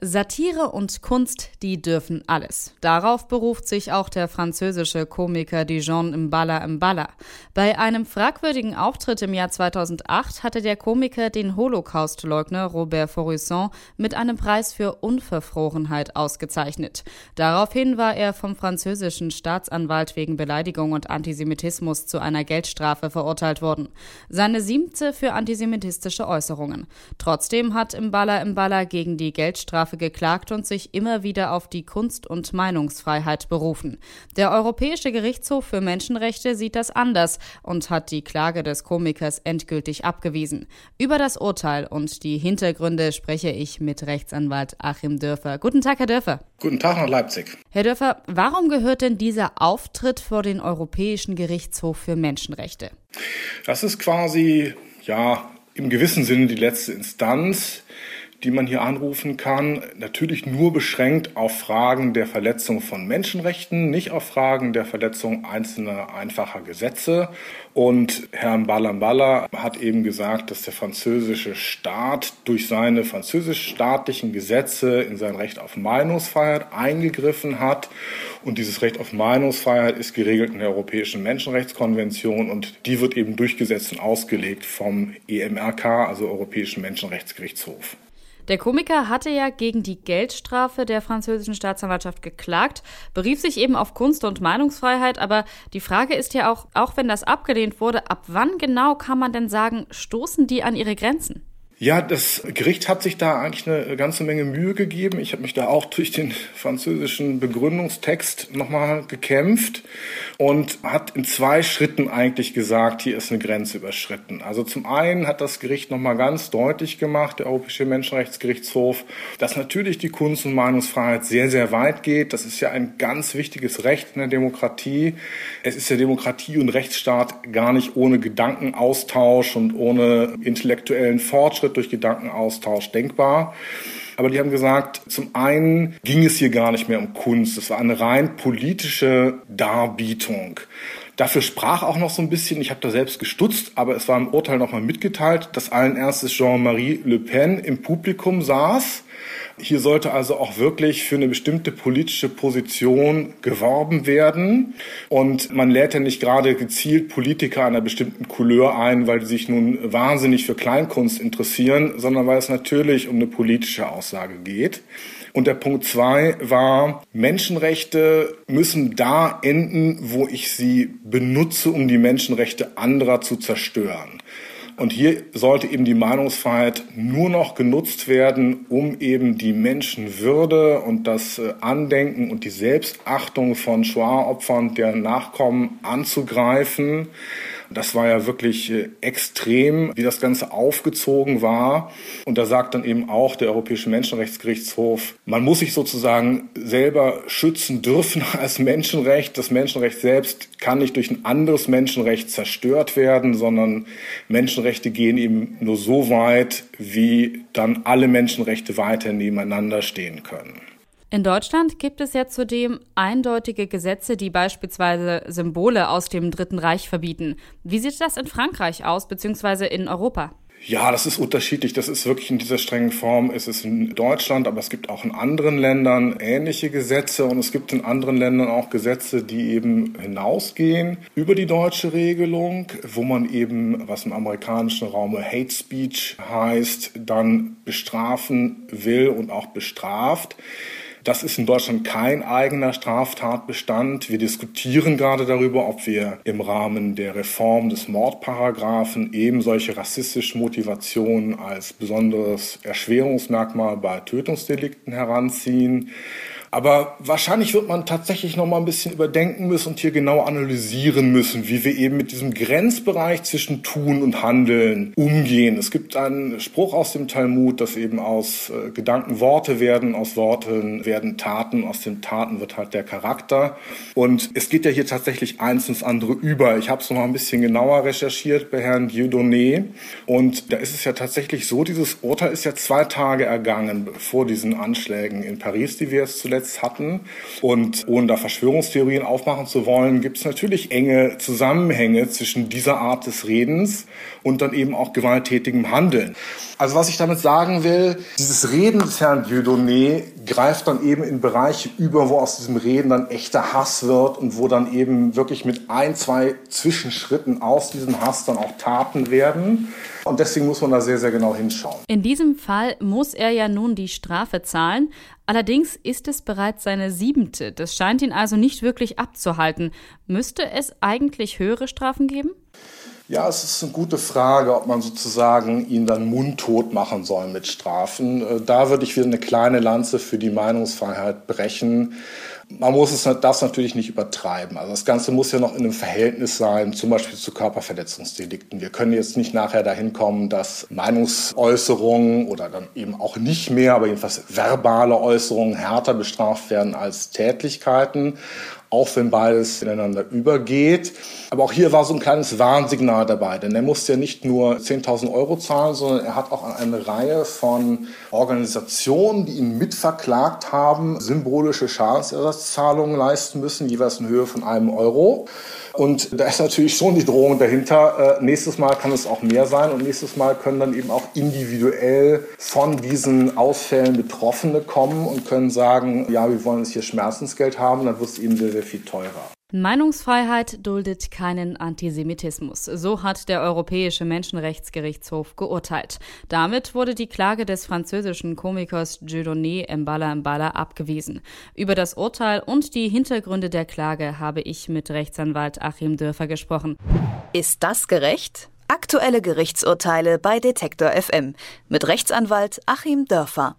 Satire und Kunst, die dürfen alles. Darauf beruft sich auch der französische Komiker Dijon Mbala Mbala. Bei einem fragwürdigen Auftritt im Jahr 2008 hatte der Komiker den Holocaust-Leugner Robert Forisson mit einem Preis für Unverfrorenheit ausgezeichnet. Daraufhin war er vom französischen Staatsanwalt wegen Beleidigung und Antisemitismus zu einer Geldstrafe verurteilt worden. Seine siebte für antisemitistische Äußerungen. Trotzdem hat Mbala Mbala gegen die Geldstrafe Strafe geklagt und sich immer wieder auf die Kunst- und Meinungsfreiheit berufen. Der Europäische Gerichtshof für Menschenrechte sieht das anders und hat die Klage des Komikers endgültig abgewiesen. Über das Urteil und die Hintergründe spreche ich mit Rechtsanwalt Achim Dörfer. Guten Tag, Herr Dörfer. Guten Tag nach Leipzig. Herr Dörfer, warum gehört denn dieser Auftritt vor den Europäischen Gerichtshof für Menschenrechte? Das ist quasi, ja, im gewissen Sinne die letzte Instanz die man hier anrufen kann, natürlich nur beschränkt auf Fragen der Verletzung von Menschenrechten, nicht auf Fragen der Verletzung einzelner einfacher Gesetze. Und Herr Mbala hat eben gesagt, dass der französische Staat durch seine französisch-staatlichen Gesetze in sein Recht auf Meinungsfreiheit eingegriffen hat. Und dieses Recht auf Meinungsfreiheit ist geregelt in der Europäischen Menschenrechtskonvention und die wird eben durchgesetzt und ausgelegt vom EMRK, also Europäischen Menschenrechtsgerichtshof. Der Komiker hatte ja gegen die Geldstrafe der französischen Staatsanwaltschaft geklagt, berief sich eben auf Kunst- und Meinungsfreiheit, aber die Frage ist ja auch, auch wenn das abgelehnt wurde, ab wann genau kann man denn sagen, stoßen die an ihre Grenzen? Ja, das Gericht hat sich da eigentlich eine ganze Menge Mühe gegeben. Ich habe mich da auch durch den französischen Begründungstext nochmal gekämpft und hat in zwei Schritten eigentlich gesagt, hier ist eine Grenze überschritten. Also zum einen hat das Gericht nochmal ganz deutlich gemacht, der Europäische Menschenrechtsgerichtshof, dass natürlich die Kunst- und Meinungsfreiheit sehr, sehr weit geht. Das ist ja ein ganz wichtiges Recht in der Demokratie. Es ist der Demokratie und Rechtsstaat gar nicht ohne Gedankenaustausch und ohne intellektuellen Fortschritt Fortschritt durch Gedankenaustausch denkbar. Aber die haben gesagt, zum einen ging es hier gar nicht mehr um Kunst. Es war eine rein politische Darbietung. Dafür sprach auch noch so ein bisschen, ich habe da selbst gestutzt, aber es war im Urteil nochmal mitgeteilt, dass allen Ernstes Jean-Marie Le Pen im Publikum saß hier sollte also auch wirklich für eine bestimmte politische Position geworben werden. Und man lädt ja nicht gerade gezielt Politiker einer bestimmten Couleur ein, weil die sich nun wahnsinnig für Kleinkunst interessieren, sondern weil es natürlich um eine politische Aussage geht. Und der Punkt zwei war, Menschenrechte müssen da enden, wo ich sie benutze, um die Menschenrechte anderer zu zerstören. Und hier sollte eben die Meinungsfreiheit nur noch genutzt werden, um eben die Menschenwürde und das äh, Andenken und die Selbstachtung von Shoah-Opfern, deren Nachkommen anzugreifen. Das war ja wirklich äh, extrem, wie das Ganze aufgezogen war. Und da sagt dann eben auch der Europäische Menschenrechtsgerichtshof, man muss sich sozusagen selber schützen dürfen als Menschenrecht. Das Menschenrecht selbst kann nicht durch ein anderes Menschenrecht zerstört werden, sondern Menschenrechte gehen eben nur so weit, wie dann alle Menschenrechte weiter nebeneinander stehen können. In Deutschland gibt es ja zudem eindeutige Gesetze, die beispielsweise Symbole aus dem Dritten Reich verbieten. Wie sieht das in Frankreich aus, beziehungsweise in Europa? Ja, das ist unterschiedlich. Das ist wirklich in dieser strengen Form. Es ist in Deutschland, aber es gibt auch in anderen Ländern ähnliche Gesetze und es gibt in anderen Ländern auch Gesetze, die eben hinausgehen über die deutsche Regelung, wo man eben, was im amerikanischen Raum Hate Speech heißt, dann bestrafen will und auch bestraft. Das ist in Deutschland kein eigener Straftatbestand. Wir diskutieren gerade darüber, ob wir im Rahmen der Reform des Mordparagraphen eben solche rassistischen Motivationen als besonderes Erschwerungsmerkmal bei Tötungsdelikten heranziehen. Aber wahrscheinlich wird man tatsächlich noch mal ein bisschen überdenken müssen und hier genau analysieren müssen, wie wir eben mit diesem Grenzbereich zwischen Tun und Handeln umgehen. Es gibt einen Spruch aus dem Talmud, dass eben aus äh, Gedanken Worte werden, aus Worten werden Taten, aus den Taten wird halt der Charakter. Und es geht ja hier tatsächlich eins ins andere über. Ich habe es noch mal ein bisschen genauer recherchiert bei Herrn Dieudonné. Und da ist es ja tatsächlich so, dieses Urteil ist ja zwei Tage ergangen vor diesen Anschlägen in Paris, die wir jetzt zuletzt gesetzt hatten. Und ohne da Verschwörungstheorien aufmachen zu wollen, gibt es natürlich enge Zusammenhänge zwischen dieser Art des Redens und dann eben auch gewalttätigem Handeln. Also was ich damit sagen will, dieses Reden des Herrn Dieudonné greift dann eben in Bereiche über, wo aus diesem Reden dann echter Hass wird und wo dann eben wirklich mit ein, zwei Zwischenschritten aus diesem Hass dann auch Taten werden. Und deswegen muss man da sehr, sehr genau hinschauen. In diesem Fall muss er ja nun die Strafe zahlen. Allerdings ist es bereits seine siebente. Das scheint ihn also nicht wirklich abzuhalten. Müsste es eigentlich höhere Strafen geben? Ja, es ist eine gute Frage, ob man sozusagen ihn dann mundtot machen soll mit Strafen. Äh, da würde ich wieder eine kleine Lanze für die Meinungsfreiheit brechen. Man muss es, das natürlich nicht übertreiben. Also das Ganze muss ja noch in einem Verhältnis sein, zum Beispiel zu Körperverletzungsdelikten. Wir können jetzt nicht nachher dahin kommen, dass Meinungsäußerungen oder dann eben auch nicht mehr, aber jedenfalls verbale Äußerungen härter bestraft werden als Tätlichkeiten auch wenn beides ineinander übergeht. Aber auch hier war so ein kleines Warnsignal dabei, denn er musste ja nicht nur 10.000 Euro zahlen, sondern er hat auch an eine Reihe von Organisationen, die ihn mitverklagt haben, symbolische Schadensersatzzahlungen leisten müssen, jeweils in Höhe von einem Euro. Und da ist natürlich schon die Drohung dahinter. Äh, nächstes Mal kann es auch mehr sein und nächstes Mal können dann eben auch individuell von diesen Ausfällen Betroffene kommen und können sagen, ja, wir wollen jetzt hier Schmerzensgeld haben, dann wird es eben sehr, sehr viel teurer. Meinungsfreiheit duldet keinen Antisemitismus. So hat der Europäische Menschenrechtsgerichtshof geurteilt. Damit wurde die Klage des französischen Komikers Dieudonné Mbala Mbala abgewiesen. Über das Urteil und die Hintergründe der Klage habe ich mit Rechtsanwalt Achim Dürfer gesprochen. Ist das gerecht? Aktuelle Gerichtsurteile bei Detektor FM mit Rechtsanwalt Achim Dörfer.